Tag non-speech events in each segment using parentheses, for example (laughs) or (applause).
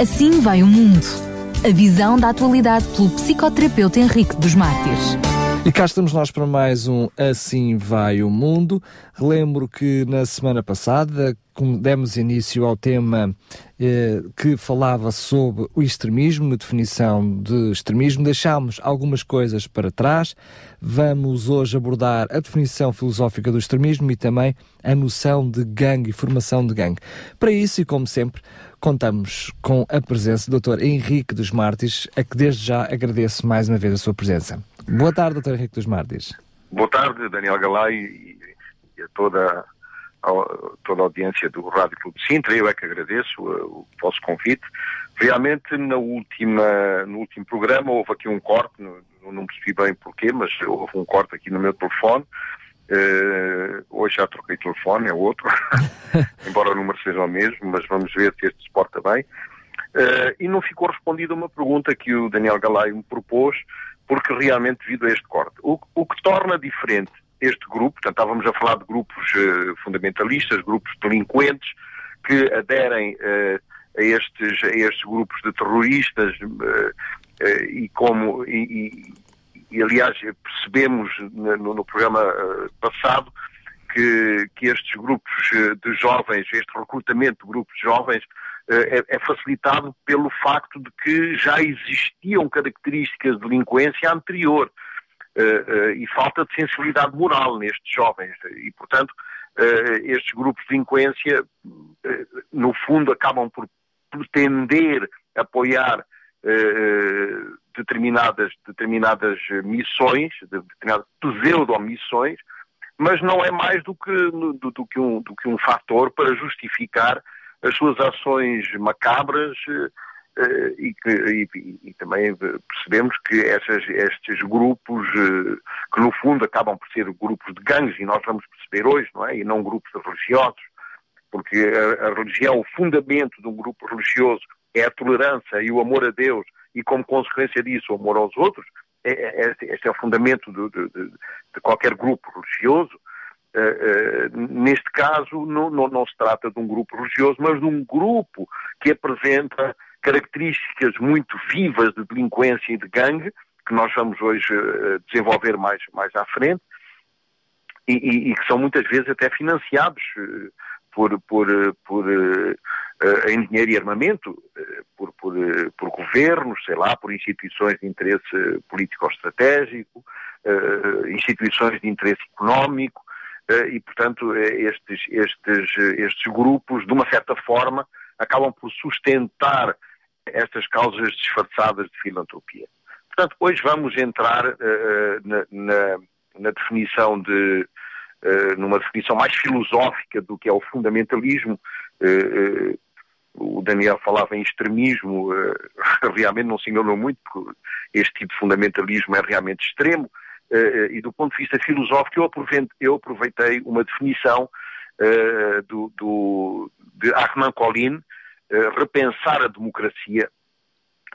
Assim vai o mundo. A visão da atualidade pelo psicoterapeuta Henrique dos Mártires. E cá estamos nós para mais um Assim Vai o Mundo. Relembro que na semana passada demos início ao tema eh, que falava sobre o extremismo, a definição de extremismo. Deixámos algumas coisas para trás. Vamos hoje abordar a definição filosófica do extremismo e também a noção de gangue e formação de gangue. Para isso, e como sempre, contamos com a presença do Dr. Henrique dos Mártires, a que desde já agradeço mais uma vez a sua presença. Boa tarde, Dr. Henrique dos Mártires. Boa tarde, Daniel Galay e, a toda toda a audiência do Rádio Clube de Sintra. Eu é que agradeço o, o vosso convite. Realmente, na última, no último programa, houve aqui um corte, não, não percebi bem porquê, mas houve um corte aqui no meu telefone. Uh, hoje já troquei telefone, é outro, (laughs) embora o número seja o mesmo, mas vamos ver se este se porta bem. Uh, e não ficou respondida uma pergunta que o Daniel Galay me propôs, porque realmente devido a este corte. O, o que torna diferente este grupo, portanto estávamos a falar de grupos uh, fundamentalistas, grupos delinquentes, que aderem uh, a, estes, a estes grupos de terroristas uh, e como e, e, aliás percebemos no, no programa passado que, que estes grupos de jovens, este recrutamento de grupos de jovens é, é, facilitado pelo facto de que já existiam características de delinquência anterior e falta de sensibilidade moral nestes jovens. E, portanto, uh, estes grupos de delinquência, no fundo, acabam por pretender apoiar determinadas, determinadas missões, determinadas pseudo-missões, mas não é mais do que, do, do, que um, do que um fator para justificar as suas ações macabras e, que, e, e, também percebemos que essas, estes grupos, uh, que no fundo acabam por ser grupos de gangues, e nós vamos perceber hoje, não é? E não grupos religiosos, porque a, a religião, o fundamento de um grupo religioso é a tolerância e o amor a Deus, e como consequência disso o amor aos outros, é, é, este, este é o fundamento de, de, de qualquer grupo religioso, Uh, uh, neste caso, não, não, não, se trata de um grupo religioso, mas de um grupo que apresenta características muito vivas de delinquência e de gangue, que nós vamos hoje uh, desenvolver mais, mais à frente, e, e, e, que são muitas vezes até financiados por, por, por em dinheiro e armamento, por, por, por governos, sei lá, por instituições de interesse político-estratégico, instituições de interesse económico, eh, e, portanto, eh, estes, estes, estes grupos, de uma certa forma, acabam por sustentar estas causas disfarçadas de filantropia. Portanto, hoje vamos entrar uh, na, na, na, definição de, uh, numa definição mais filosófica do que é o fundamentalismo. Uh, o Daniel falava em extremismo, (laughs) realmente não se enganou muito, porque este tipo de fundamentalismo é realmente extremo, e do ponto de vista filosófico, eu aproveitei, uma definição do, do, de Armand Colline, Repensar a Democracia.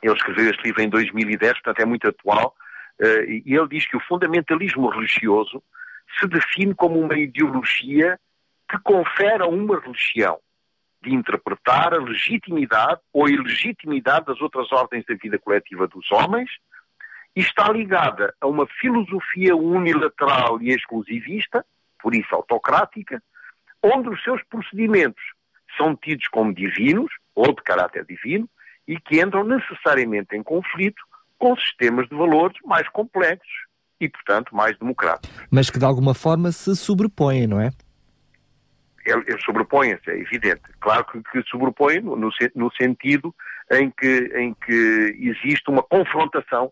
Ele escreveu este livro em 2010, portanto é muito atual, e ele diz que o fundamentalismo religioso se define como uma ideologia que confere a uma religião de interpretar a legitimidade ou ilegitimidade das outras ordens da vida coletiva dos homens, e está ligada a uma filosofia unilateral e exclusivista, por isso autocrática, onde os seus procedimentos são tidos como divinos ou de caráter divino e que entram necessariamente em conflito com sistemas de valores mais complexos e, portanto, mais democráticos. Mas que de alguma forma se sobrepõem, não é? Eles sobrepõem-se, é evidente. Claro que, que sobrepõem no, no, no, sentido em que, em que existe uma confrontação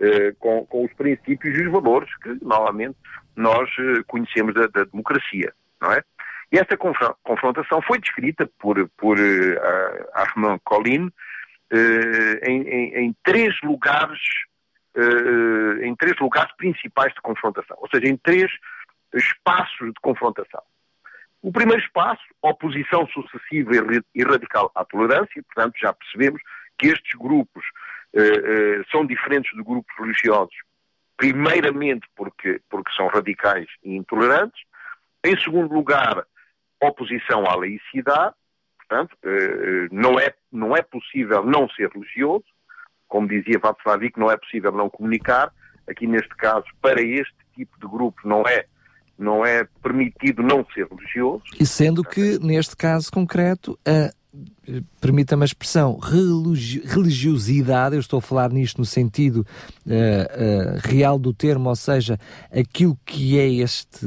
eh, com, com, os princípios e os valores que normalmente nós eh, conhecemos da, da, democracia, não é? E esta confrontação foi descrita por, por uh, Armand Colline uh, em, em, em, três lugares, uh, em três lugares principais de confrontação, ou seja, em três espaços de confrontação. O primeiro espaço, oposição sucessiva e radical à tolerância, portanto já percebemos que estes grupos são diferentes de grupos religiosos, primeiramente porque, porque são radicais e intolerantes, em segundo lugar, oposição à laicidade, portanto, não é, não é possível não ser religioso, como dizia Václav não é possível não comunicar, aqui neste caso, para este tipo de grupo não é não é permitido não ser religioso. E sendo que, neste caso concreto, a permita-me a expressão, religi religiosidade, eu estou a falar nisto no sentido uh, uh, real do termo, ou seja, aquilo que é este,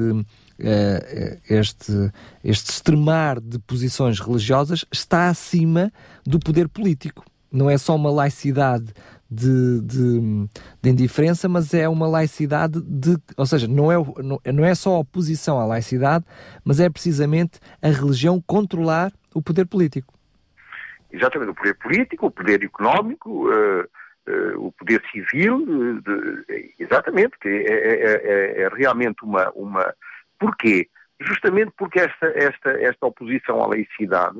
este, este extremar de posições religiosas está acima do poder político. Não é só uma laicidade de, de, de, indiferença, mas é uma laicidade de. Ou seja, não é, não, é só a oposição à laicidade, mas é precisamente a religião controlar o poder político. Exatamente, o poder político, o poder económico, uh, uh, o poder civil, uh, de, exatamente, que é, é, é, é, realmente uma, uma. Porquê? Justamente porque esta, esta, esta oposição à laicidade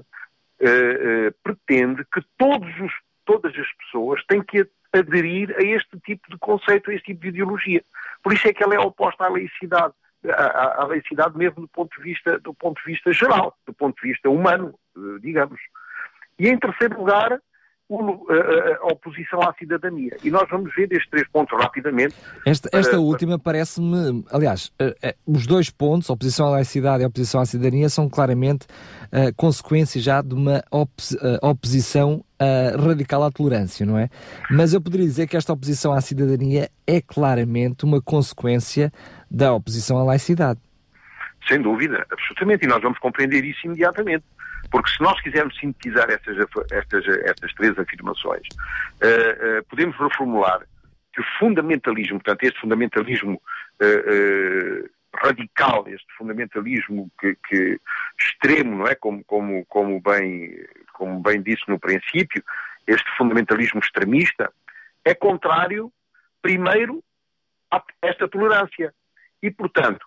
pretende que os, todas as pessoas têm que aderir a este tipo de conceito, a este tipo de ideologia. Por isso é que ela é oposta à laicidade, à, à laicidade mesmo do ponto de vista, do ponto de vista geral, do ponto de vista humano, digamos. E em terceiro lugar, oposição à cidadania. E nós vamos ver estes três pontos rapidamente. Esta, esta uh, última parece-me, aliás, uh, uh, os dois pontos, oposição à laicidade e oposição à cidadania, são claramente uh, consequências já de uma oposição radical à tolerância, não é? Mas eu poderia dizer que esta oposição à cidadania é claramente uma consequência da oposição à laicidade. Sem dúvida, absolutamente, e nós vamos compreender isso imediatamente. Porque se nós quisermos sintetizar estas, estas, estas três afirmações, uh, uh, podemos reformular que o fundamentalismo, portanto, este fundamentalismo uh, radical, este fundamentalismo que, que, extremo, não é? Como, como, como, bem, como bem disse no princípio, este fundamentalismo extremista é contrário, primeiro, a esta tolerância. E, portanto,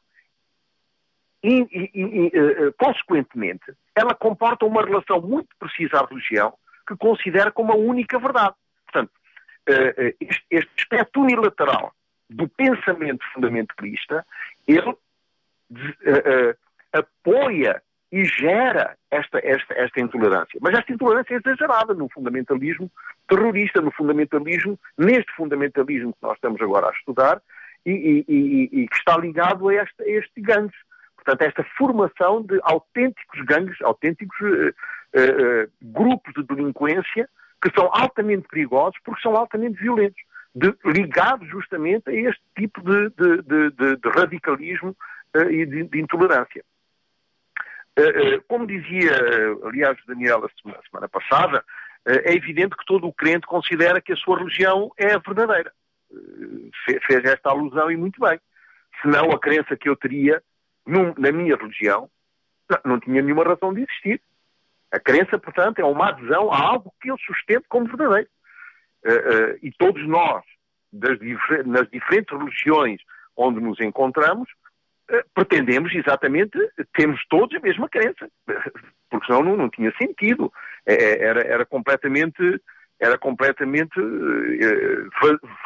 e, e, e, consequentemente, ela comporta uma relação muito precisa à religião que considera como a única verdade. Portanto, eh, eh, este, aspecto unilateral do pensamento fundamentalista, ele uh, apoia e gera esta, esta, esta intolerância. Mas esta intolerância é exagerada no fundamentalismo terrorista, no fundamentalismo, neste fundamentalismo que nós estamos agora a estudar e, e, e, e que está ligado a este, a este gangue. Portanto, esta formação de autênticos gangues, autênticos uh, uh, grupos de delinquência que são altamente perigosos porque são altamente violentos, de, ligados justamente a este tipo de, de, de, radicalismo uh, e de, intolerância. como dizia, aliás, Daniela semana, semana passada, é evidente que todo o crente considera que a sua religião é a verdadeira. fez esta alusão e muito bem. Senão a crença que eu teria num, na minha religião, não, tinha nenhuma razão de existir. A crença, portanto, é uma adesão a algo que eu sustento como verdadeiro. Uh, uh, e todos nós, difer nas diferentes religiões onde nos encontramos, uh, pretendemos exatamente, temos todos a mesma crença, (laughs) porque senão não, não tinha sentido. É, é era, era completamente, era completamente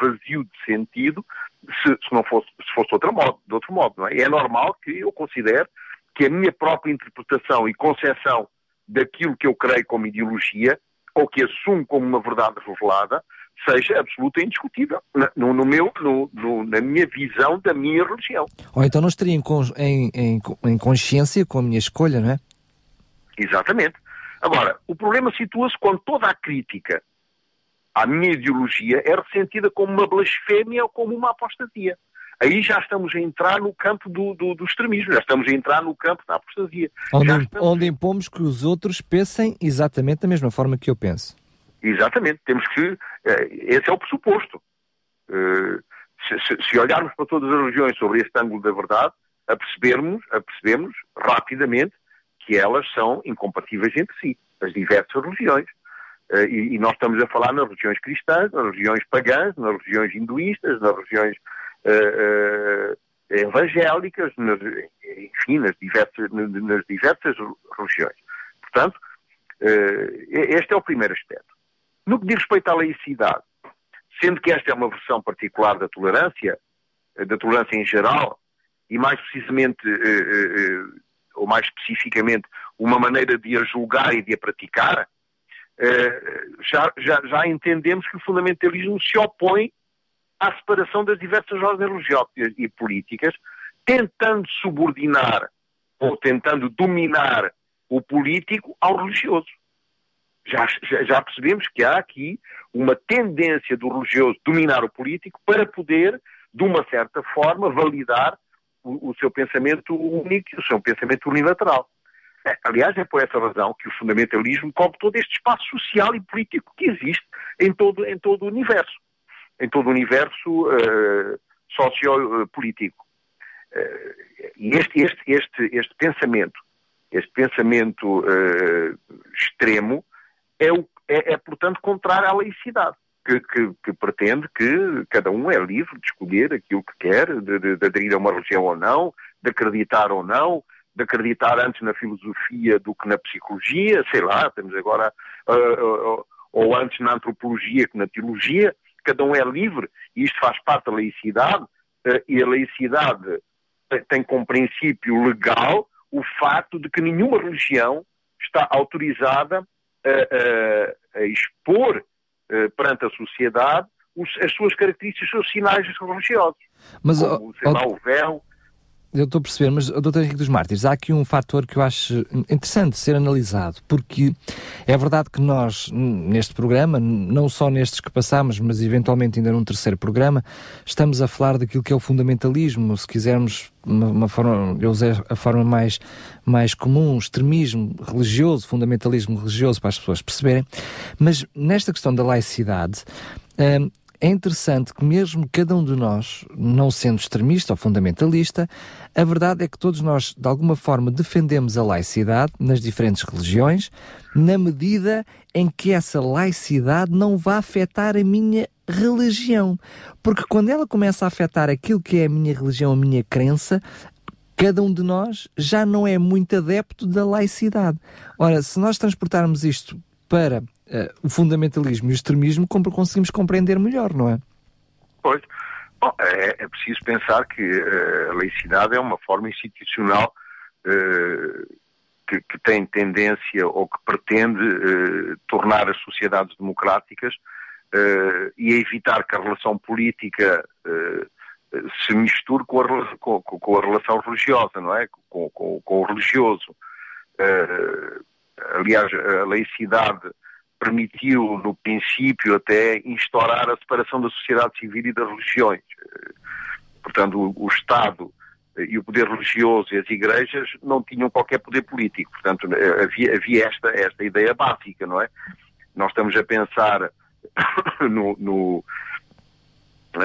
vazio de sentido se, se não fosse, se fosse outro modo, de outro modo. Não é? é normal que eu considere que a minha própria interpretação e concepção daquilo que eu creio como ideologia, ou que assumo como uma verdade revelada, seja absoluta e indiscutível no, no meu, no, no, na minha visão da minha religião. Ou então não estaria em, em, em, em consciência com a minha escolha, não é? Exatamente. Agora, o problema situa-se quando toda a crítica à minha ideologia é ressentida como uma blasfémia ou como uma apostasia. Aí já estamos a entrar no campo do, do, do extremismo, já estamos a entrar no campo da apostasia. Onde, estamos... onde impomos que os outros pensem exatamente da mesma forma que eu penso. Exatamente, temos que. Eh, esse é o pressuposto. Eh, se, se, olharmos para todas as religiões sobre este ângulo da verdade, apercebermos, apercebemos rapidamente que elas são incompatíveis entre si, as diversas religiões. Uh, e, e, nós estamos a falar nas religiões cristãs, nas religiões pagãs, nas religiões hinduístas, nas religiões uh, uh, evangélicas, nas, enfim, nas diversas, nas diversas religiões. Portanto, este é o primeiro aspecto. No que diz respeito à laicidade, sendo que esta é uma versão particular da tolerância, da tolerância em geral, e mais precisamente ou mais especificamente, uma maneira de a julgar e de a praticar, eh, já, já, já entendemos que o fundamentalismo se opõe à separação das diversas ordens religiosas e políticas, tentando subordinar ou tentando dominar o político ao religioso. Já, já, já, percebemos que há aqui uma tendência do religioso dominar o político para poder, de uma certa forma, validar o, o seu pensamento único, o seu pensamento unilateral. É, aliás, é por essa razão que o fundamentalismo cobre todo este espaço social e político que existe em todo, em todo o universo, em todo o universo uh, sociopolítico. Uh, e este, este, este, este pensamento, este pensamento uh, extremo, é, o, é, é, portanto, contrário à laicidade. Que, que, que, pretende que cada um é livre de escolher aquilo que quer, de, de, de aderir a uma religião ou não, de acreditar ou não, de acreditar antes na filosofia do que na psicologia, sei lá, temos agora, uh, uh, ou antes na antropologia que na teologia, cada um é livre e isto faz parte da laicidade e a laicidade tem como princípio legal o facto de que nenhuma religião está autorizada a, a, a expor perante a sociedade os, as suas características, os seus sinais religiosos. Mas, como, sei lá, o véu, eu estou a perceber, mas, Dr. Henrique dos Mártires, há aqui um fator que eu acho interessante ser analisado, porque é verdade que nós, neste programa, não só nestes que passamos, mas eventualmente ainda num terceiro programa, estamos a falar daquilo que é o fundamentalismo, se quisermos, uma, uma forma, eu usei a forma mais, mais comum, extremismo religioso, fundamentalismo religioso, para as pessoas perceberem, mas nesta questão da laicidade, hum, é interessante que mesmo cada um de nós, não sendo extremista ou fundamentalista, a verdade é que todos nós, de alguma forma, defendemos a laicidade nas diferentes religiões, na medida em que essa laicidade não vai afetar a minha religião. Porque quando ela começa a afetar aquilo que é a minha religião, a minha crença, cada um de nós já não é muito adepto da laicidade. Ora, se nós transportarmos isto para uh, o fundamentalismo e o extremismo, conseguimos compreender melhor, não é? Pois. Bom, é, é preciso pensar que uh, a laicidade é uma forma institucional uh, que, que, tem tendência ou que pretende tornar as sociedades democráticas e evitar que a relação política se misture com a, com, com a, relação religiosa, não é? Com, com, o religioso. Aliás, a laicidade permitiu, no princípio, até instaurar a separação da sociedade civil e das religiões. Portanto, o, Estado e o poder religioso e as igrejas não tinham qualquer poder político. Portanto, havia, havia esta, esta ideia básica, não é? Nós estamos a pensar (coughs) no, no,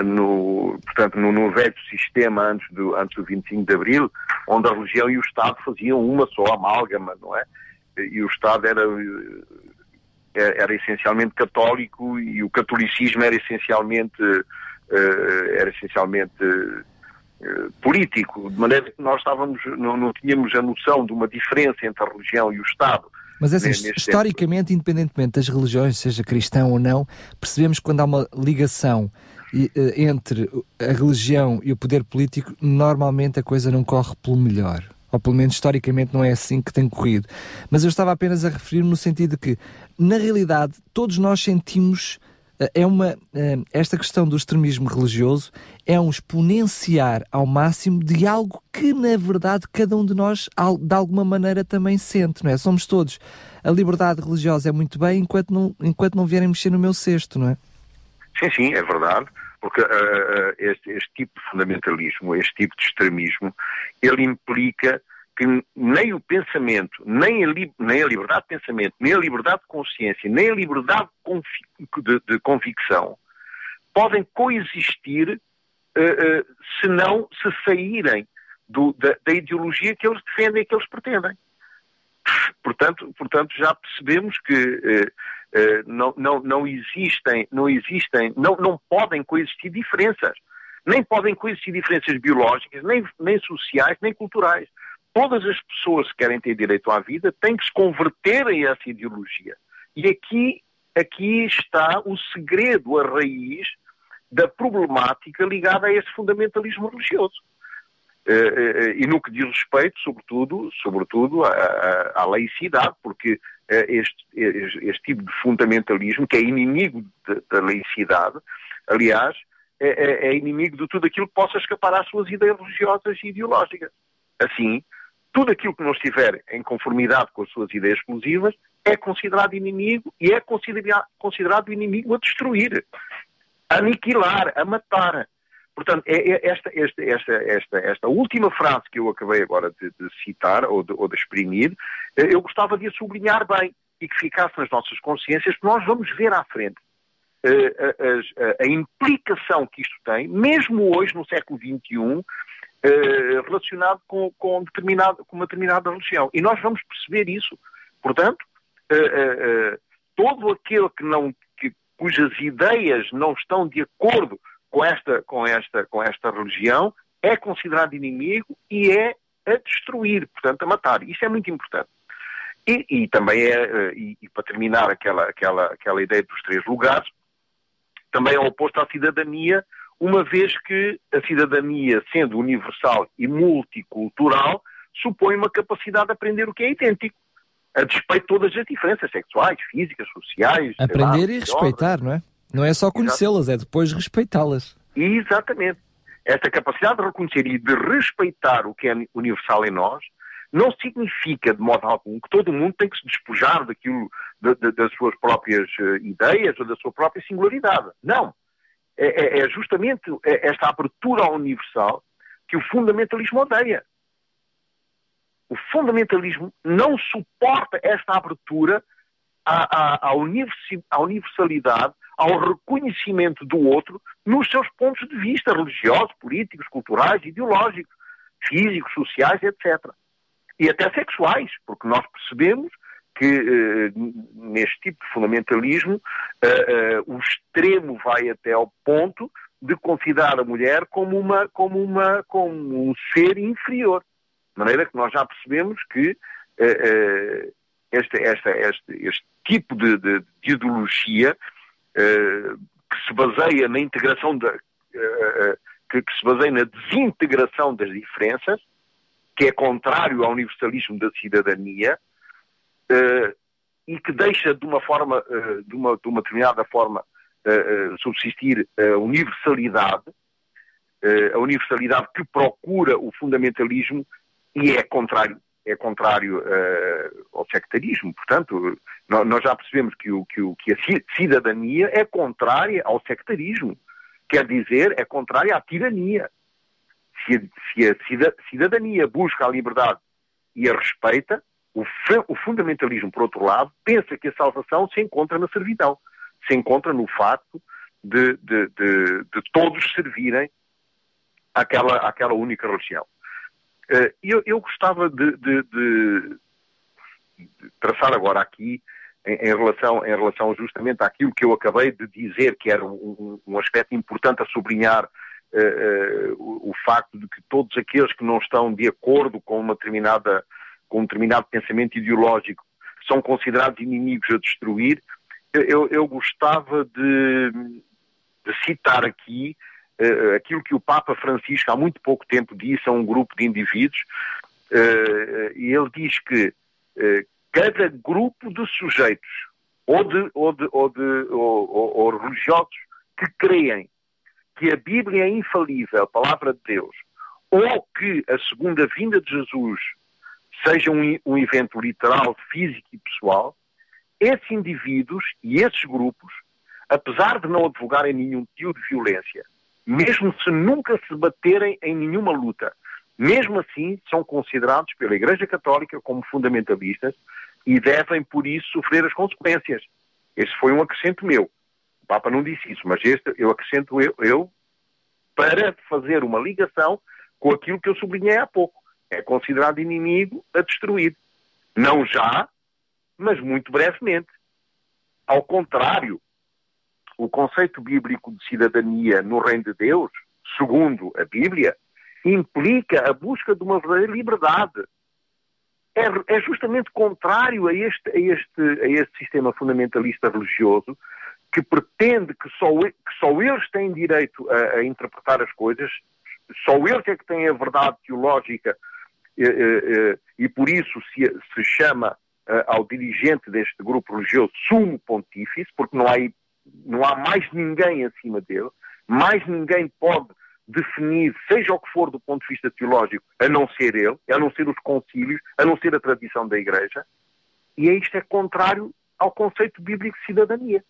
no portanto, no, no, velho sistema antes do, antes do 25 de Abril, onde a religião e o Estado faziam uma só amálgama, não é? E o Estado era é, era essencialmente católico e o catolicismo era essencialmente, uh, era essencialmente uh, político, de maneira que nós estávamos, não, não, tínhamos a noção de uma diferença entre a religião e o Estado. Mas assim, historicamente, tempo. independentemente das religiões, seja cristão ou não, percebemos que quando há uma ligação entre a religião e o poder político, normalmente a coisa não corre pelo melhor ou pelo menos historicamente não é assim que tem corrido. Mas eu estava apenas a referir no sentido de que, na realidade, todos nós sentimos eh, é uma eh, esta questão do extremismo religioso é um exponenciar ao máximo de algo que na verdade cada um de nós de alguma maneira também sente, não é? Somos todos a liberdade religiosa é muito bem enquanto não enquanto não vierem mexer no meu cesto, não é? Sim, sim, é verdade porque uh, este, este, tipo de fundamentalismo, este tipo de extremismo, ele implica que nem o pensamento, nem a, nem a liberdade de pensamento, nem a liberdade de consciência, nem a liberdade de, de convicção podem coexistir uh, uh, se não se saírem do, da, da, ideologia que eles defendem e que eles pretendem. Portanto, portanto já percebemos que não, não, não existem, não existem, não, não podem coexistir diferenças. Nem podem coexistir diferenças biológicas, nem, nem sociais, nem culturais. Todas as pessoas que querem ter direito à vida têm que se converter a essa ideologia. E aqui, aqui está o segredo, a raiz da problemática ligada a esse fundamentalismo religioso. e no que diz respeito, sobretudo, sobretudo à, à laicidade, porque este, este, tipo de fundamentalismo, que é inimigo da laicidade, aliás, é, é, é, inimigo de tudo aquilo que possa escapar às suas ideias religiosas e ideológicas. Assim, tudo aquilo que não estiver em conformidade com as suas ideias exclusivas é considerado inimigo e é considerado inimigo a destruir, a aniquilar, a matar. Portanto, é, é esta, esta, esta, esta, esta última frase que eu acabei agora de, de citar ou de, ou de exprimir, eh, eu gostava de a sublinhar bem e que ficasse nas nossas consciências, que nós vamos ver à frente uh, a, a, a, implicação que isto tem, mesmo hoje, no século XXI, uh, relacionado com, com, determinado, com uma determinada religião. E nós vamos perceber isso. Portanto, uh, todo aquele que não, que, cujas ideias não estão de acordo com esta, com, esta, com esta religião é considerado inimigo e é a destruir, portanto, a matar. Isso é muito importante. E, e também é, e, e, para terminar aquela, aquela, aquela ideia dos três lugares, também é oposto à cidadania, uma vez que a cidadania, sendo universal e multicultural, supõe uma capacidade de aprender o que é idêntico, a despeito de todas as diferenças sexuais, físicas, sociais. Aprender lá, e respeitar, não é? Não é só conhecê-las, é depois respeitá-las. Exatamente. Esta capacidade de reconhecer e de respeitar o que é universal em nós não significa, de modo algum, que todo mundo tem que se despojar daquilo, de, de, das suas próprias uh, ideias ou da sua própria singularidade. Não. É, é, é justamente esta abertura ao universal que o fundamentalismo odeia. O fundamentalismo não suporta esta abertura à, à, universalidade, ao reconhecimento do outro nos seus pontos de vista religiosos, políticos, culturais, ideológicos, físicos, sociais, etc e até sexuais, porque nós percebemos que uh, neste tipo de fundamentalismo uh, uh, o extremo vai até ao ponto de considerar a mulher como uma como uma como um ser inferior, de maneira que nós já percebemos que este, esta, este, este tipo de, de, de ideologia que se baseia na integração da que, que se baseia na desintegração das diferenças que é contrário ao universalismo da cidadania uh, e que deixa de uma forma, de, uma, de uma determinada forma, subsistir a universalidade, a universalidade que procura o fundamentalismo e é contrário é contrário ao sectarismo. Portanto, nós, nós, já percebemos que, o, que, o, que a cidadania é contrária ao sectarismo. Quer dizer, é contrária à tirania se a, se a cidadania busca a liberdade e a respeita, o, o, fundamentalismo, por outro lado, pensa que a salvação se encontra na servidão, se encontra no facto de, de, de, de todos servirem àquela, àquela única religião. Uh, eu, eu, gostava de, traçar agora aqui, em, em, relação, em relação justamente àquilo que eu acabei de dizer, que era um, um aspecto importante a sublinhar uh, o, o, facto de que todos aqueles que não estão de acordo com uma determinada com um determinado pensamento ideológico são considerados inimigos a destruir, eu, eu gostava de, de, citar aqui uh, aquilo que o Papa Francisco há muito pouco tempo disse a um grupo de indivíduos, uh, e ele diz que uh, cada grupo de sujeitos, ou, de, ou, de, ou, de, ou, ou religiosos, que creem que a Bíblia é infalível, a palavra de Deus, ou que a segunda vinda de Jesus seja um, um evento literal, físico e pessoal, esses indivíduos e esses grupos, apesar de não advogarem nenhum tipo de violência, mesmo se nunca se baterem em nenhuma luta, mesmo assim são considerados pela Igreja Católica como fundamentalistas e devem, por isso, sofrer as consequências. Esse foi um acrescento meu. Papa não disse isso, mas este eu acrescento eu, eu para fazer uma ligação com aquilo que eu sublinhei há pouco. É considerado inimigo a destruir. Não já, mas muito brevemente. Ao contrário, o conceito bíblico de cidadania no reino de Deus, segundo a Bíblia, implica a busca de uma verdadeira liberdade. É, é justamente contrário a este, a, este, a este sistema fundamentalista religioso que pretende que só, que só eles têm direito a, a interpretar as coisas, só eles é que têm a verdade teológica e por isso se, se chama ao dirigente deste grupo religioso sumo pontífice, porque não há, não há mais ninguém acima dele, mais ninguém pode definir, seja o que for do ponto de vista teológico, a não ser ele, a não ser os concílios, a não ser a tradição da Igreja, e isto é contrário ao conceito bíblico de cidadania.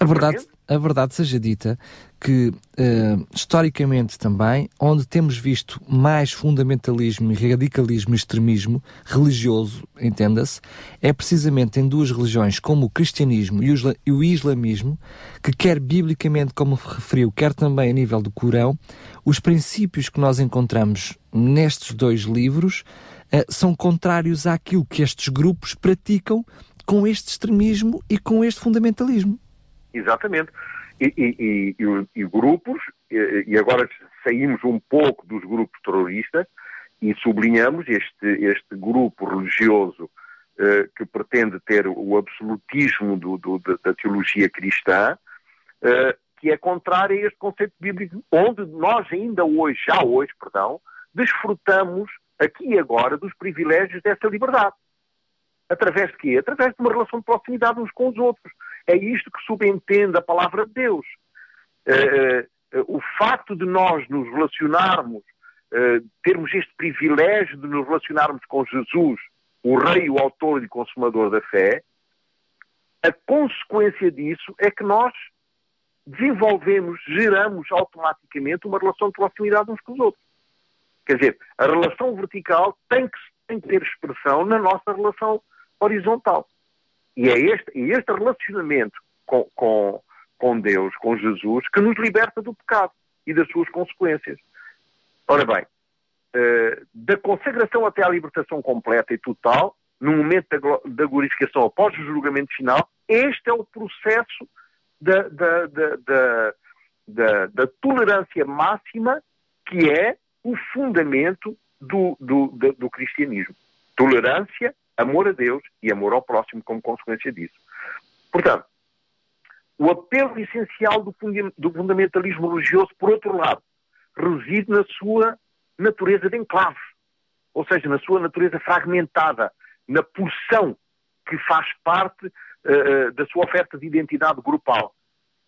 A verdade, a verdade seja dita que, uh, historicamente também, onde temos visto mais fundamentalismo e radicalismo e extremismo religioso, entenda-se, é precisamente em duas religiões, como o cristianismo e o, e o islamismo, que quer biblicamente, como referiu, quer também a nível do Corão, os princípios que nós encontramos nestes dois livros uh, são contrários àquilo que estes grupos praticam com este extremismo e com este fundamentalismo. Exatamente. E, e, e, e grupos, e, agora saímos um pouco dos grupos terroristas e sublinhamos este, este grupo religioso eh, que pretende ter o absolutismo do, do, da teologia cristã, eh, que é contrário a este conceito bíblico, onde nós ainda hoje, já hoje, perdão, desfrutamos aqui e agora dos privilégios dessa liberdade. Através de quê? Através de uma relação de proximidade uns com os outros. É isto que subentende a palavra de Deus. Uh, uh, o facto de nós nos relacionarmos, uh, termos este privilégio de nos relacionarmos com Jesus, o Rei, o Autor e Consumador da fé, a consequência disso é que nós desenvolvemos, geramos automaticamente uma relação de proximidade uns com os outros. Quer dizer, a relação vertical tem que, tem que ter expressão na nossa relação horizontal. E é este, é este relacionamento com, com, com Deus, com Jesus, que nos liberta do pecado e das suas consequências. Ora bem, uh, da consagração até à libertação completa e total, no momento da, glorificação após o julgamento final, este é o processo da, da, da, da, da tolerância máxima que é o fundamento do, do, do, do cristianismo. Tolerância amor a Deus e amor ao próximo como consequência disso. Portanto, o apelo essencial do, fundamentalismo religioso, por outro lado, reside na sua natureza de enclave, ou seja, na sua natureza fragmentada, na porção que faz parte uh, da sua oferta de identidade grupal.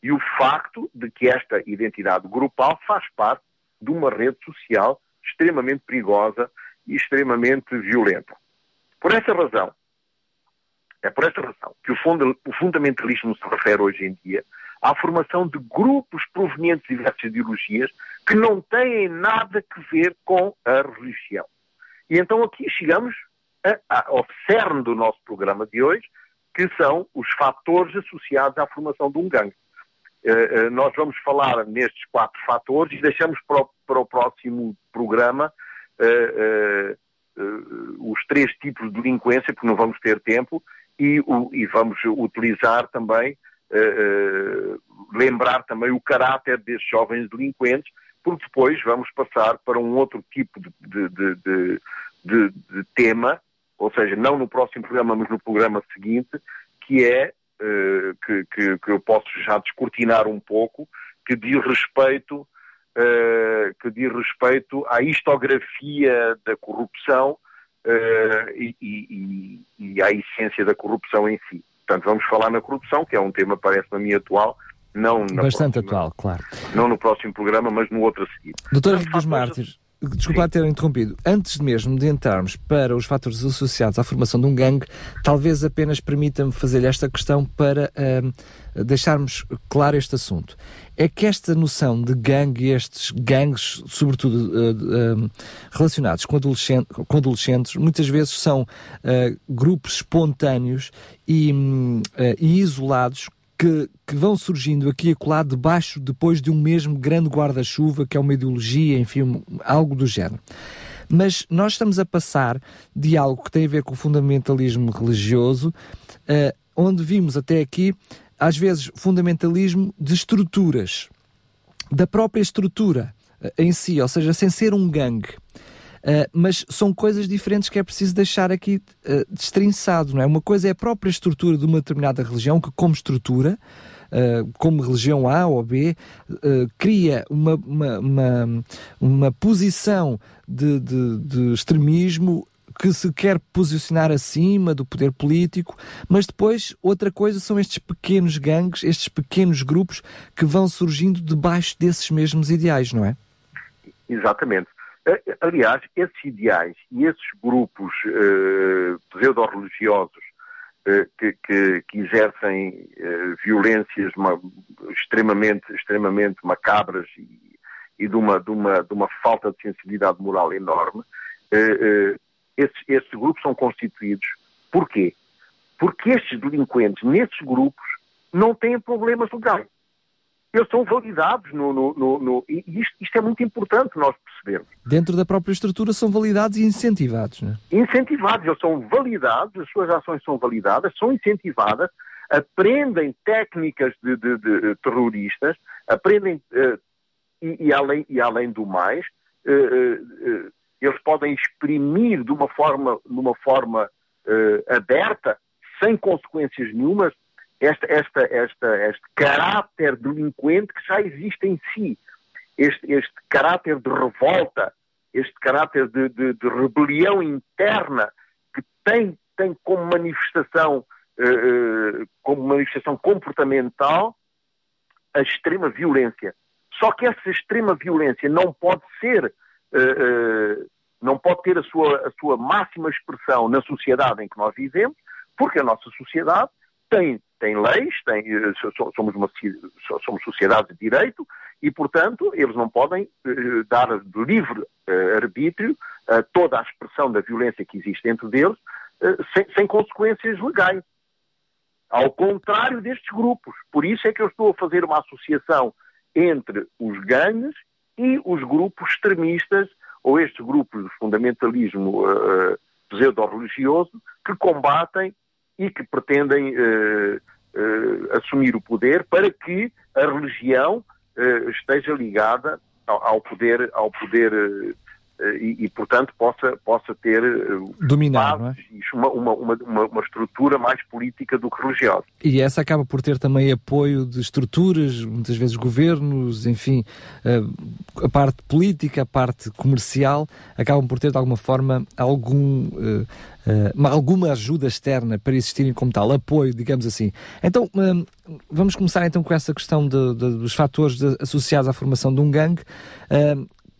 E o facto de que esta identidade grupal faz parte de uma rede social extremamente perigosa e extremamente violenta. Por essa razão, é por essa razão que o, funda o fundamentalismo se refere hoje em dia à formação de grupos provenientes de diversas ideologias que não têm nada a ver com a religião. E então aqui chegamos a, a, ao cerne do nosso programa de hoje, que são os fatores associados à formação de um gangue. Uh, uh, nós vamos falar nestes quatro fatores e deixamos para o, para o próximo programa uh, uh, os três tipos de delinquência, porque não vamos ter tempo, e, o, e vamos utilizar também, uh, lembrar também o caráter destes jovens delinquentes, porque depois vamos passar para um outro tipo de, de, de, de, tema, ou seja, não no próximo programa, mas no programa seguinte, que é, que, que, que eu posso já descortinar um pouco, que diz respeito uh, que diz respeito à histografia da corrupção uh, e, e, e, à essência da corrupção em si. Portanto, vamos falar na corrupção, que é um tema, parece-me a mim, atual, não Bastante próxima, atual, claro. Não no próximo programa, mas no outro a seguir. Doutor Henrique dos Mártires, Desculpa ter interrompido. Antes mesmo de entrarmos para os fatores associados à formação de um gangue, talvez apenas permita-me fazer esta questão para uh, deixarmos claro este assunto. É que esta noção de gangue, estes gangues, sobretudo uh, uh, relacionados com, adolescente, com, adolescentes, muitas vezes são grupos espontâneos e, e isolados que, que, vão surgindo aqui e acolá debaixo depois de um mesmo grande guarda-chuva, que é uma ideologia, enfim, algo do género. Mas nós estamos a passar de algo que tem a ver com o fundamentalismo religioso, uh, onde vimos até aqui, às vezes, fundamentalismo de estruturas, da própria estrutura uh, em si, ou seja, sem ser um gangue. Uh, mas são coisas diferentes que é preciso deixar aqui uh, destrinçado, não é? Uma coisa é a própria estrutura de uma determinada religião, que como estrutura uh, como religião A ou B, cria uma, uma, uma, uma posição de, de, de extremismo que se quer posicionar acima do poder político, mas depois outra coisa são estes pequenos gangues, estes pequenos grupos que vão surgindo debaixo desses mesmos ideais, não é? Exatamente. Aliás, esses ideais e esses grupos uh, pseudo-religiosos uh, que, que, que, exercem uh, violências extremamente, extremamente macabras e, e de, uma, de, uma, de uma falta de sensibilidade moral enorme, uh, esses, esses grupos são constituídos. Porquê? Porque estes delinquentes, nesses grupos, não têm problemas legais. Eles são validados no. no, no, no e isto, isto, é muito importante nós percebermos. Dentro da própria estrutura são validados e incentivados, não é? Incentivados, eles são validados, as suas ações são validadas, são incentivadas, aprendem técnicas de, de, de terroristas, aprendem, uh, e, e, além, e além do mais, uh, uh, eles podem exprimir de uma forma, de uma forma aberta, sem consequências nenhumas, esta, esta, esta, este caráter delinquente que já existe em si. Este, este caráter de revolta, este caráter de, de, de rebelião interna que tem, tem como manifestação, uh, como manifestação comportamental a extrema violência. Só que essa extrema violência não pode ser uh, não pode ter a sua, a sua máxima expressão na sociedade em que nós vivemos, porque a nossa sociedade tem, tem leis, tem, eh, somos, uma, somos sociedade de direito e, portanto, eles não podem uh, dar livre uh, arbítrio uh, toda a expressão da violência que existe dentro deles sem, sem consequências legais. Ao contrário destes grupos. Por isso é que eu estou a fazer uma associação entre os ganhos e os grupos extremistas ou estes grupos de fundamentalismo uh, pseudo-religioso que combatem e que pretendem uh, uh, assumir o poder para que a religião esteja ligada ao, poder, ao poder eh, e, e, portanto, possa, possa ter eh, Dominar, bases, é? uma, uma, uma, uma, estrutura mais política do que religiosa. E essa acaba por ter também apoio de estruturas, muitas vezes governos, enfim, eh, a parte política, a parte comercial, acabam por ter de alguma forma algum. Alguma ajuda externa para existirem como tal, apoio, digamos assim. Então, vamos começar então com essa questão de, de, dos fatores de, associados à formação de um gangue.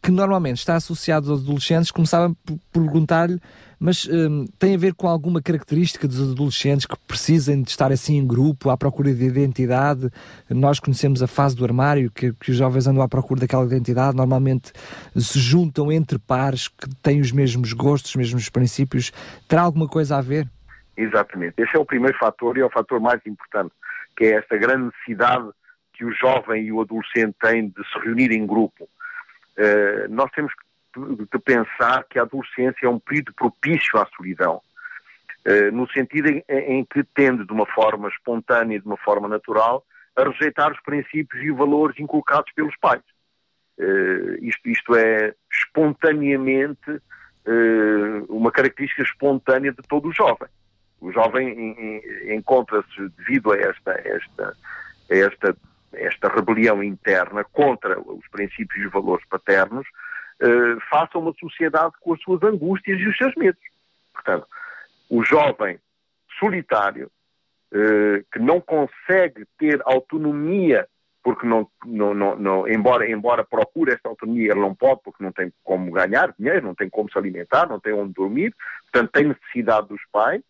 Que normalmente está associado aos adolescentes, começava por perguntar-lhe, mas um, tem a ver com alguma característica dos adolescentes que precisem de estar assim em grupo, à procura de identidade? Nós conhecemos a fase do armário, que, que os jovens andam à procura daquela identidade, normalmente se juntam entre pares que têm os mesmos gostos, os mesmos princípios. Terá alguma coisa a ver? Exatamente. Esse é o primeiro fator e é o fator mais importante, que é esta grande necessidade que o jovem e o adolescente têm de se reunir em grupo nós temos de pensar que a adolescência é um período propício à solidão, uh, no sentido em, que tende de uma forma espontânea e de uma forma natural a rejeitar os princípios e valores inculcados pelos pais. Uh, isto, isto, é espontaneamente uma característica espontânea de todo o jovem. O jovem encontra-se, devido a esta, esta, esta esta rebelião interna contra os princípios e os valores paternos, eh, faça uma sociedade com as suas angústias e os seus medos. Portanto, o jovem solitário, eh, que não consegue ter autonomia, porque não, não, não, não, embora, embora procure esta autonomia, ele não pode, porque não tem como ganhar dinheiro, não tem como se alimentar, não tem onde dormir, portanto tem necessidade dos pais,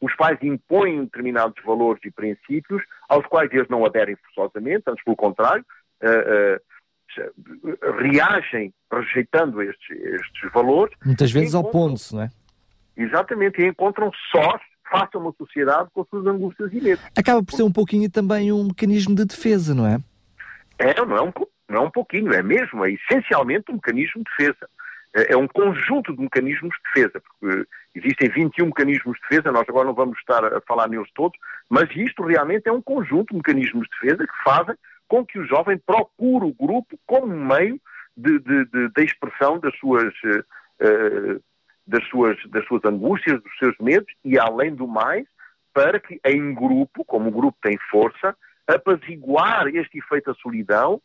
os pais impõem determinados valores e princípios aos quais eles não aderem forçosamente, antes pelo contrário, uh, uh, reagem rejeitando estes, estes valores. Muitas vezes opondo-se, não é? Exatamente, e encontram sós face a uma sociedade com as suas angústias e medos. Acaba por ser um pouquinho também um mecanismo de defesa, não é? É, não é um, não é um pouquinho, é mesmo, é essencialmente um mecanismo de defesa. É, é um conjunto de mecanismos de defesa, porque existem 21 mecanismos de defesa, nós agora não vamos estar a falar neles todos, mas isto realmente é um conjunto de mecanismos de defesa que fazem com que o jovem procure o grupo como meio de, de, de, de expressão das suas, uh, das, suas, das suas angústias, dos seus medos e, além do mais, para que em grupo, como o grupo tem força, apaziguar este efeito da solidão,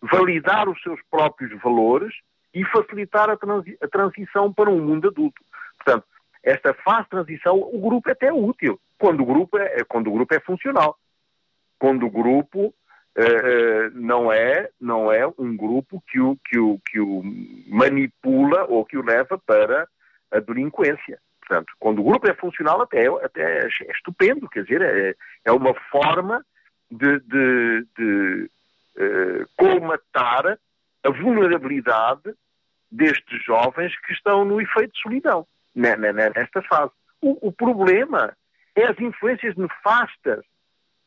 validar os seus próprios valores e facilitar a, transi a transição para um mundo adulto. Portanto, esta fase de transição, o grupo é até útil, quando o grupo é, quando o grupo é funcional. Quando o grupo uh, não, é, não é um grupo que o, que, o, que o manipula ou que o leva para a delinquência. Portanto, quando o grupo é funcional, até, até é estupendo, quer dizer, é, é uma forma de, de, de uh, colmatar a vulnerabilidade destes jovens que estão no efeito de solidão, nesta fase. O, o problema é as influências nefastas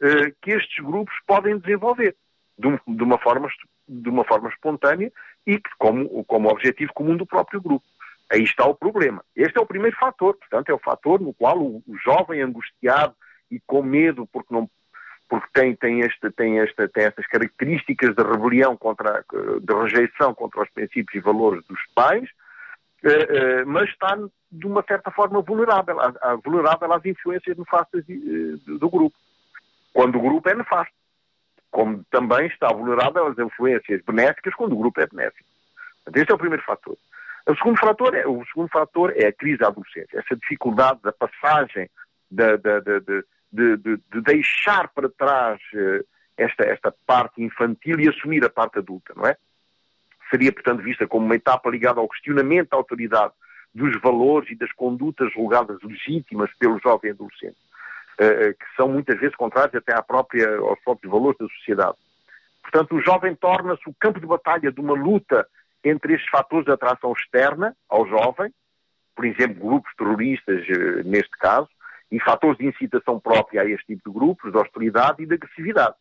uh, que estes grupos podem desenvolver de, um, de, uma, forma, de uma forma espontânea e que, como, como objetivo comum do próprio grupo. Aí está o problema. Este é o primeiro fator, portanto, é o fator no qual o, o jovem angustiado e com medo porque não porque tem, tem, este, tem, esta, tem estas características de rebelião, contra, de rejeição contra os princípios e valores dos pais, mas está de uma certa forma vulnerável, vulnerável às influências nefastas eh, do grupo, quando o grupo é nefasto, como também está vulnerável às influências benéficas quando o grupo é benéfico. Este é o primeiro fator. O segundo fator é, o segundo fator é a crise da adolescência, essa dificuldade da passagem de, de, de, de, deixar para trás esta, esta parte infantil e assumir a parte adulta, não é? Seria, portanto, vista como uma etapa ligada ao questionamento da autoridade dos valores e das condutas julgadas legítimas pelo jovem adolescente, uh, que são muitas vezes contrários até à própria, aos próprios valores da sociedade. Portanto, o jovem torna-se o campo de batalha de uma luta entre estes fatores de atração externa ao jovem, por exemplo, grupos terroristas, eh, neste caso, e fatores de incitação própria a este tipo de grupos, de hostilidade e de agressividade.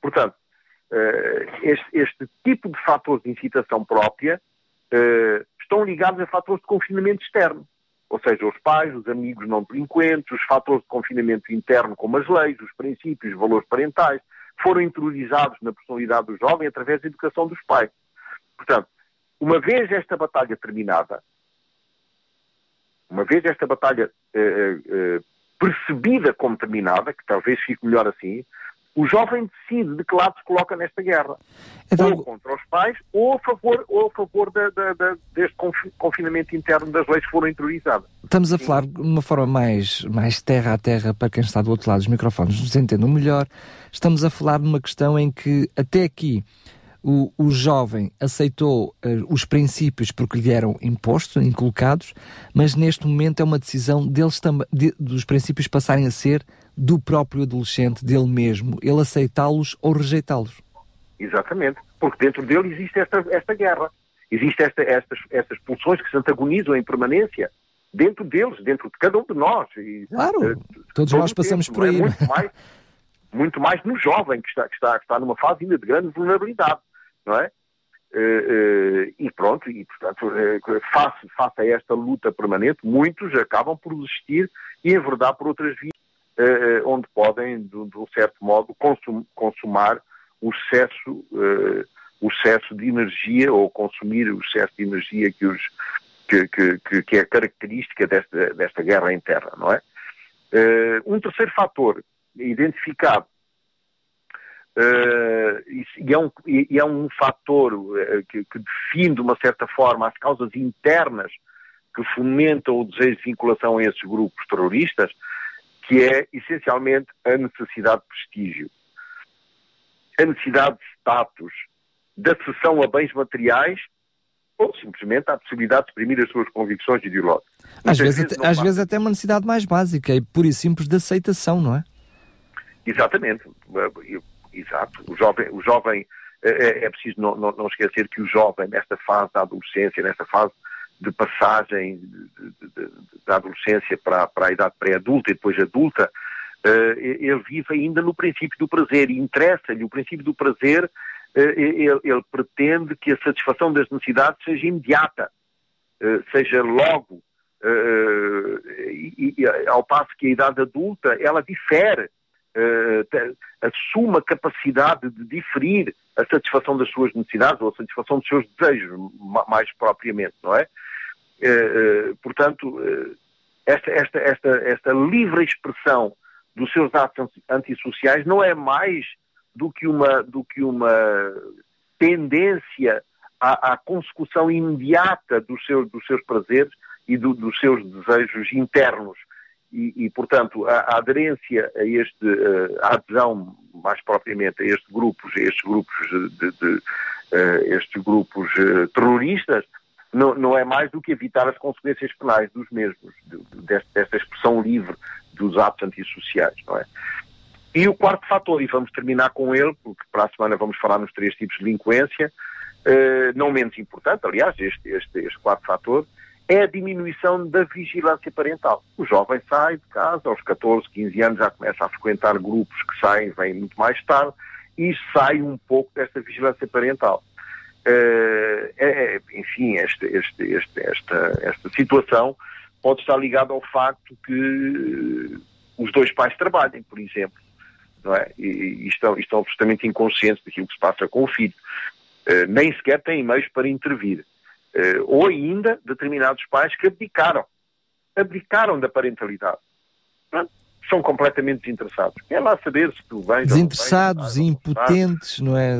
Portanto, eh, este, este tipo de fatores de incitação própria eh, estão ligados a fatores de confinamento externo, ou seja, os pais, os amigos não delinquentes, os fatores de confinamento interno, como as leis, os princípios, os valores parentais, foram interiorizados na personalidade do jovem através da educação dos pais. Portanto, uma vez esta batalha terminada, uma vez esta batalha eh, eh, percebida como terminada, que talvez fique melhor assim, o jovem decide de que lado se coloca nesta guerra. Então... Ou contra os pais, ou a favor, ou a favor da, da, da, deste confinamento interno das leis que foram interiorizadas. Estamos a falar de uma forma mais, mais terra a terra para quem está do outro lado dos microfones nos entendam melhor. Estamos a falar de uma questão em que até aqui o, o jovem aceitou uh, os princípios porque lhe eram impostos, inculcados, mas neste momento é uma decisão deles de, dos princípios passarem a ser do próprio adolescente, dele mesmo, ele aceitá-los ou rejeitá-los. Exatamente, porque dentro dele existe esta, esta guerra, existe esta, estas, estas pulsões que se antagonizam em permanência dentro deles, dentro de cada um de nós. E, claro, uh, todos nós passamos tempo, por aí. É? Muito, mais, muito mais no jovem, que está, que, está, que está numa fase ainda de grande vulnerabilidade não é? Uh, uh, e pronto, e portanto, face, face a esta luta permanente, muitos acabam por desistir e enverdar por outras vias, onde podem, de, um certo modo, consum, consumar o excesso, o excesso de energia ou consumir o excesso de energia que, os, que, que, que é característica desta, desta guerra interna, não é? um terceiro fator identificado e, é um, e, é um, fator que, que, define de uma certa forma as causas internas que fomentam o desejo de vinculação a esses grupos terroristas, que é essencialmente a necessidade de prestígio, a necessidade de status, de acessão a bens materiais ou simplesmente a possibilidade de exprimir as suas convicções ideológicas. Às, vezes, vezes, até, às vezes até uma necessidade mais básica e pura e simples de aceitação, não é? Exatamente. Exato. O jovem, o jovem é, é, é preciso não, não, não, esquecer que o jovem, nesta fase da adolescência, nesta fase de passagem da adolescência para, para a idade pré-adulta e depois adulta, uh, ele vive ainda no princípio do prazer interessa-lhe o princípio do prazer, uh, ele, ele, pretende que a satisfação das necessidades seja imediata, uh, seja logo, e, e, ao passo que a idade adulta, ela difere assuma a capacidade de diferir a satisfação das suas necessidades ou a satisfação dos seus desejos, mais propriamente, não é? Uh, uh, portanto, esta, esta, esta, esta livre expressão dos seus atos antissociais não é mais do que uma, do que uma tendência à, à consecução imediata dos seus, dos seus prazeres e do, dos seus desejos internos. E, e portanto, a, a, aderência a este, eh, a adesão mais propriamente a estes grupos, estes grupos, de, de, uh, estes grupos terroristas, não, não, é mais do que evitar as consequências penais dos mesmos, de, desta, expressão livre dos atos antissociais, não é? E o quarto fator, e vamos terminar com ele, porque para a semana vamos falar nos três tipos de delinquência, uh, não menos importante, aliás, este, este, este quarto fator, é a diminuição da vigilância parental. O jovem sai de casa, aos 14, 15 anos já começa a frequentar grupos que saem, vêm muito mais tarde, e sai um pouco desta vigilância parental. Uh, é, enfim, este, este, este, esta, esta situação pode estar ligada ao facto que os dois pais trabalhem, por exemplo, não é? E, e estão, estão absolutamente inconscientes daquilo que se passa com o filho. Uh, nem sequer têm meios para intervir. Uh, ou ainda determinados pais que abdicaram, abdicaram da parentalidade. Pronto, são completamente desinteressados. É lá saber se tu vens Desinteressados, vens, impotentes, não é?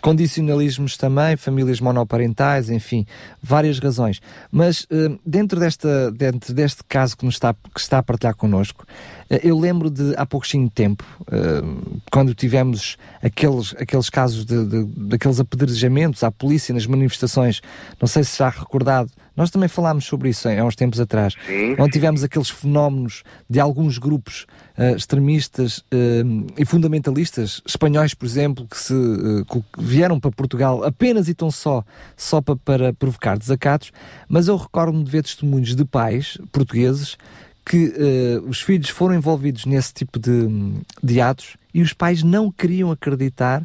Condicionalismos também, famílias monoparentais, enfim, várias razões. Mas uh, dentro, desta, dentro deste caso que, nos está, que está a partilhar connosco, uh, eu lembro de há pouquinho tempo, uh, quando tivemos aqueles, aqueles casos de, de, daqueles apedrejamentos à polícia nas manifestações, não sei se já recordado, nós também falámos sobre isso há uns tempos atrás, sim, onde tivemos aqueles fenómenos de alguns grupos uh, extremistas uh, e fundamentalistas espanhóis, por exemplo, que se uh, que vieram para Portugal apenas e tão só, só para, para provocar desacatos, mas eu recordo-me de ver testemunhos de pais portugueses que os filhos foram envolvidos nesse tipo de, de atos e os pais não queriam acreditar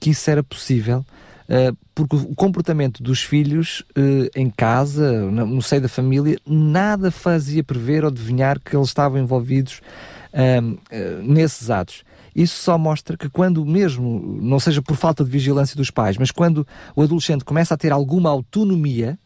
que isso era possível eh, porque o comportamento dos filhos em casa, no, seio da família, nada fazia prever ou adivinhar que eles estavam envolvidos uh, nesses atos. Isso só mostra que quando mesmo, não seja por falta de vigilância dos pais, mas quando o adolescente começa a ter alguma autonomia,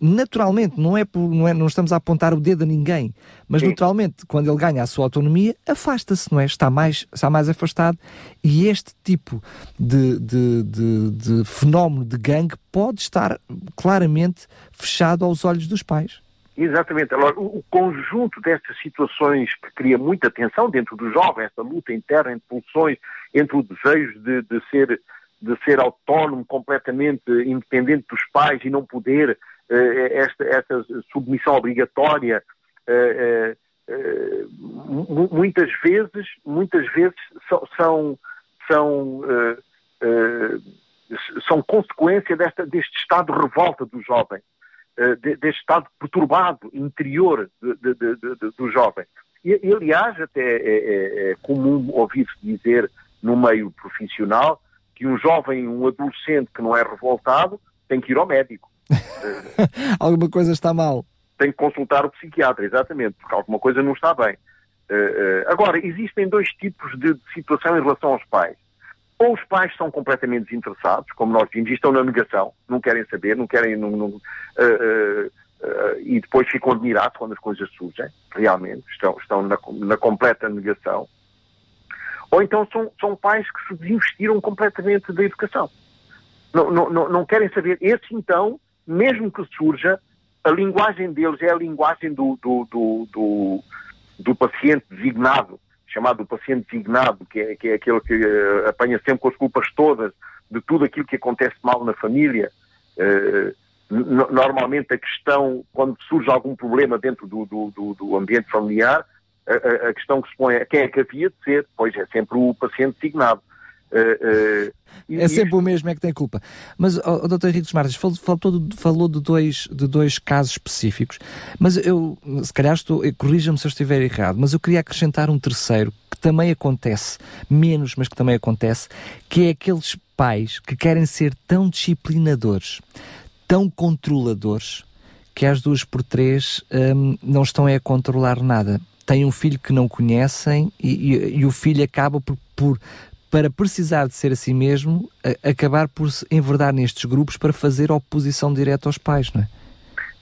naturalmente, não é, por, não é não estamos a apontar o dedo a ninguém, mas Sim. naturalmente, quando ele ganha a sua autonomia, afasta-se, não é? Está mais, está mais afastado e este tipo de, de, de, de fenómeno de gangue pode estar claramente fechado aos olhos dos pais. Exatamente. Agora, o, conjunto destas situações que cria muita tensão dentro do jovem, esta luta interna entre pulsões, entre o desejo de, de, ser, de ser autónomo, completamente independente dos pais e não poder eh, esta, esta submissão obrigatória eh, eh, muitas vezes muitas vezes são são, são, são consequência desta, deste estado de revolta do jovem deste estado perturbado interior de, de, de, do jovem e, aliás até é, é, é comum ouvir-se dizer no meio profissional que um jovem, um adolescente que não é revoltado tem que ir ao médico (laughs) alguma coisa está mal. Tem que consultar o psiquiatra, exatamente, porque alguma coisa não está bem. Uh, uh, agora, existem dois tipos de, de, situação em relação aos pais. Ou os pais são completamente desinteressados, como nós vimos, e estão na negação, não querem saber, não querem. Não, não, uh, e depois ficam admirados quando as coisas surgem, realmente, estão, estão na, na completa negação. Ou então são, são pais que se desinvestiram completamente da educação. Não, não, não, querem saber. Esses, então, mesmo que surja, a linguagem deles é a linguagem do, do, do, do, do paciente designado, chamado paciente designado, que é, que é aquele que uh, apanha sempre com as culpas todas de tudo aquilo que acontece mal na família. Uh, normalmente a questão, quando surge algum problema dentro do, do, do ambiente familiar, a, a, questão que se põe é quem é que havia de ser, pois é sempre o paciente designado. Uh, uh, é sempre isto... o mesmo, é que tem culpa. Mas o Dr. Henrique Martins falou, falou, falou, de, dois, de dois casos específicos, mas eu, se calhar, estou, corrija-me se eu estiver errado, mas eu queria acrescentar um terceiro que também acontece, menos, mas que também acontece, que é aqueles pais que querem ser tão disciplinadores, tão controladores, que às duas por três um, não estão a controlar nada. Têm um filho que não conhecem e, e, e o filho acaba por, por para precisar de ser assim mesmo, a, acabar por se enverdar nestes grupos para fazer oposição direta aos pais, não é?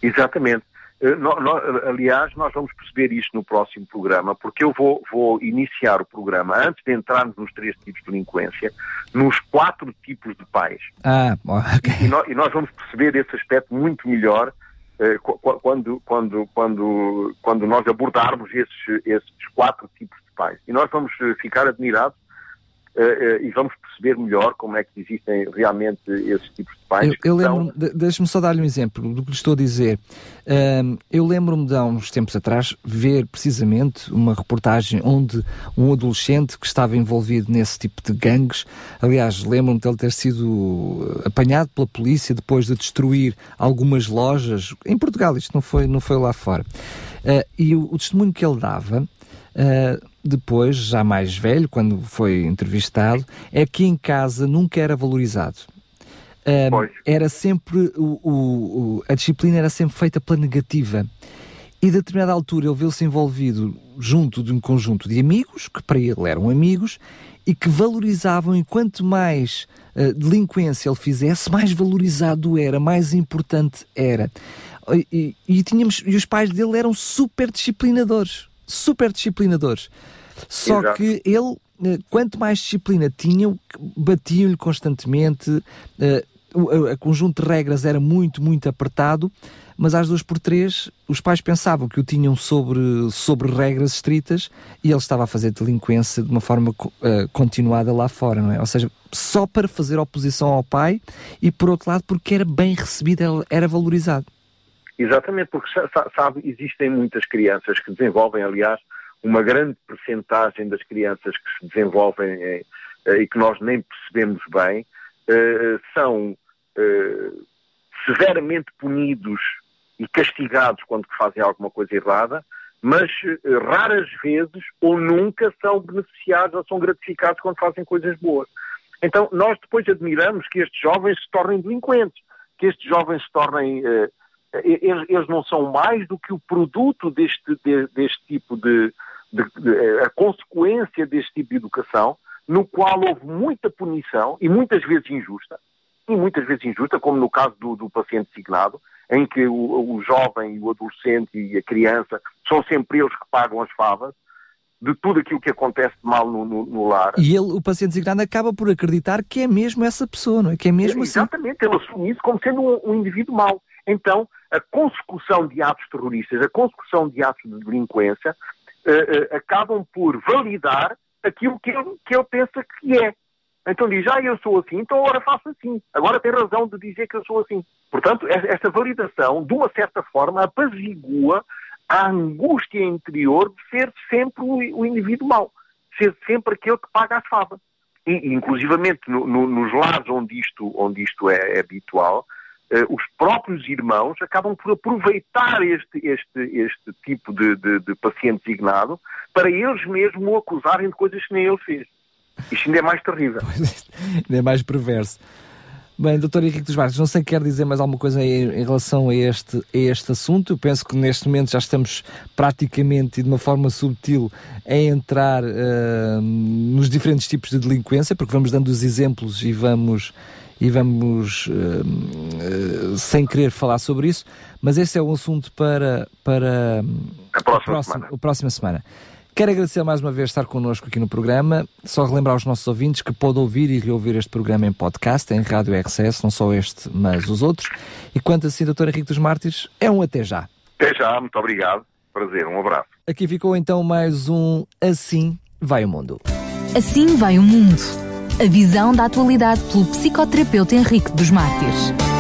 Exatamente. Uh, no, no, aliás, nós vamos perceber isto no próximo programa, porque eu vou, vou, iniciar o programa, antes de entrarmos nos três tipos de delinquência, nos quatro tipos de pais. Ah, ok. E, no, e nós vamos perceber esse aspecto muito melhor uh, quando, quando, quando, quando nós abordarmos esses, esses quatro tipos de pais. E nós vamos ficar admirados e vamos perceber melhor como é que existem realmente esses tipos de pais. Eu, eu lembro, são... deixe-me só dar-lhe um exemplo do que lhe estou a dizer. Eu lembro-me de há uns tempos atrás ver precisamente uma reportagem onde um adolescente que estava envolvido nesse tipo de gangues, aliás, lembro-me de ele ter sido apanhado pela polícia depois de destruir algumas lojas em Portugal, isto não foi, não foi lá fora. Uh, e o, o testemunho que ele dava Uh, depois, já mais velho, quando foi entrevistado, é que em casa nunca era valorizado. Uh, era sempre o, o, a disciplina era sempre feita pela negativa. E a determinada altura ele viu-se envolvido junto de um conjunto de amigos, que para ele eram amigos, e que valorizavam, e quanto mais uh, delinquência ele fizesse, mais valorizado era, mais importante era. E, e, e, tínhamos, e os pais dele eram super disciplinadores super disciplinadores. Só Exato. que ele, eh, quanto mais disciplina tinham, batiam-lhe constantemente, uh, o conjunto de regras era muito, muito apertado, mas às duas por três os pais pensavam que o tinham sobre, sobre regras estritas e ele estava a fazer delinquência de uma forma uh, continuada lá fora, não é? Ou seja, só para fazer oposição ao pai e por outro lado porque era bem recebido, era valorizado. Exatamente, porque sabe, existem muitas crianças que desenvolvem, aliás, uma grande percentagem das crianças que se desenvolvem eh, eh, e que nós nem percebemos bem, eh, são severamente punidos e castigados quando fazem alguma coisa errada, mas raras vezes ou nunca são beneficiados ou são gratificados quando fazem coisas boas. Então, nós depois admiramos que estes jovens se tornem delinquentes, que estes jovens se tornem eles, eles, não são mais do que o produto deste, de, deste tipo de, de, de, a consequência deste tipo de educação, no qual houve muita punição e muitas vezes injusta, e muitas vezes injusta, como no caso do, do paciente designado, em que o, o jovem, o adolescente e a criança são sempre eles que pagam as favas, de tudo aquilo que acontece de mal no, no, no, lar. E ele, o paciente designado, acaba por acreditar que é mesmo essa pessoa, não é? Que é mesmo é, Exatamente, assim. ele assume isso como sendo um, um indivíduo mau. Então, a consecução de atos terroristas, a consecução de atos de delinquência, uh, uh, acabam por validar aquilo que ele, que ele pensa que é. Então diz, ah, eu sou assim, então agora faço assim. Agora tem razão de dizer que eu sou assim. Portanto, esta validação, de uma certa forma, apazigua a angústia interior de ser sempre o, indivíduo mau. Ser sempre aquele que paga as favas. E, inclusivamente, no, no, nos lares onde isto, onde isto é, é habitual, os próprios irmãos acabam por aproveitar este, este, este tipo de, de, de paciente designado para eles mesmos o acusarem de coisas que nem ele fez. Isto ainda é mais terrível. (laughs) ainda é mais perverso. Bem, doutor Henrique dos Marques, não sei se quer dizer mais alguma coisa em, em relação a este, a este assunto. Eu penso que neste momento já estamos praticamente e de uma forma subtil a entrar uh, nos diferentes tipos de delinquência, porque vamos dando os exemplos e vamos e vamos, uh, uh, sem querer falar sobre isso, mas esse é um assunto para, para a próxima, a próxima, semana. A próxima semana. Quero agradecer mais uma vez estar connosco aqui no programa. Só relembrar aos nossos ouvintes que podem ouvir e reouvir este programa em podcast, em Rádio RCS, não só este, mas os outros. E quanto assim, Dr. Henrique dos Mártires, é um até já. Até já, muito obrigado. Prazer, um abraço. Aqui ficou então mais um Assim Vai o Mundo. Assim vai o mundo. A visão da atualidade pelo psicoterapeuta Henrique dos Mártires.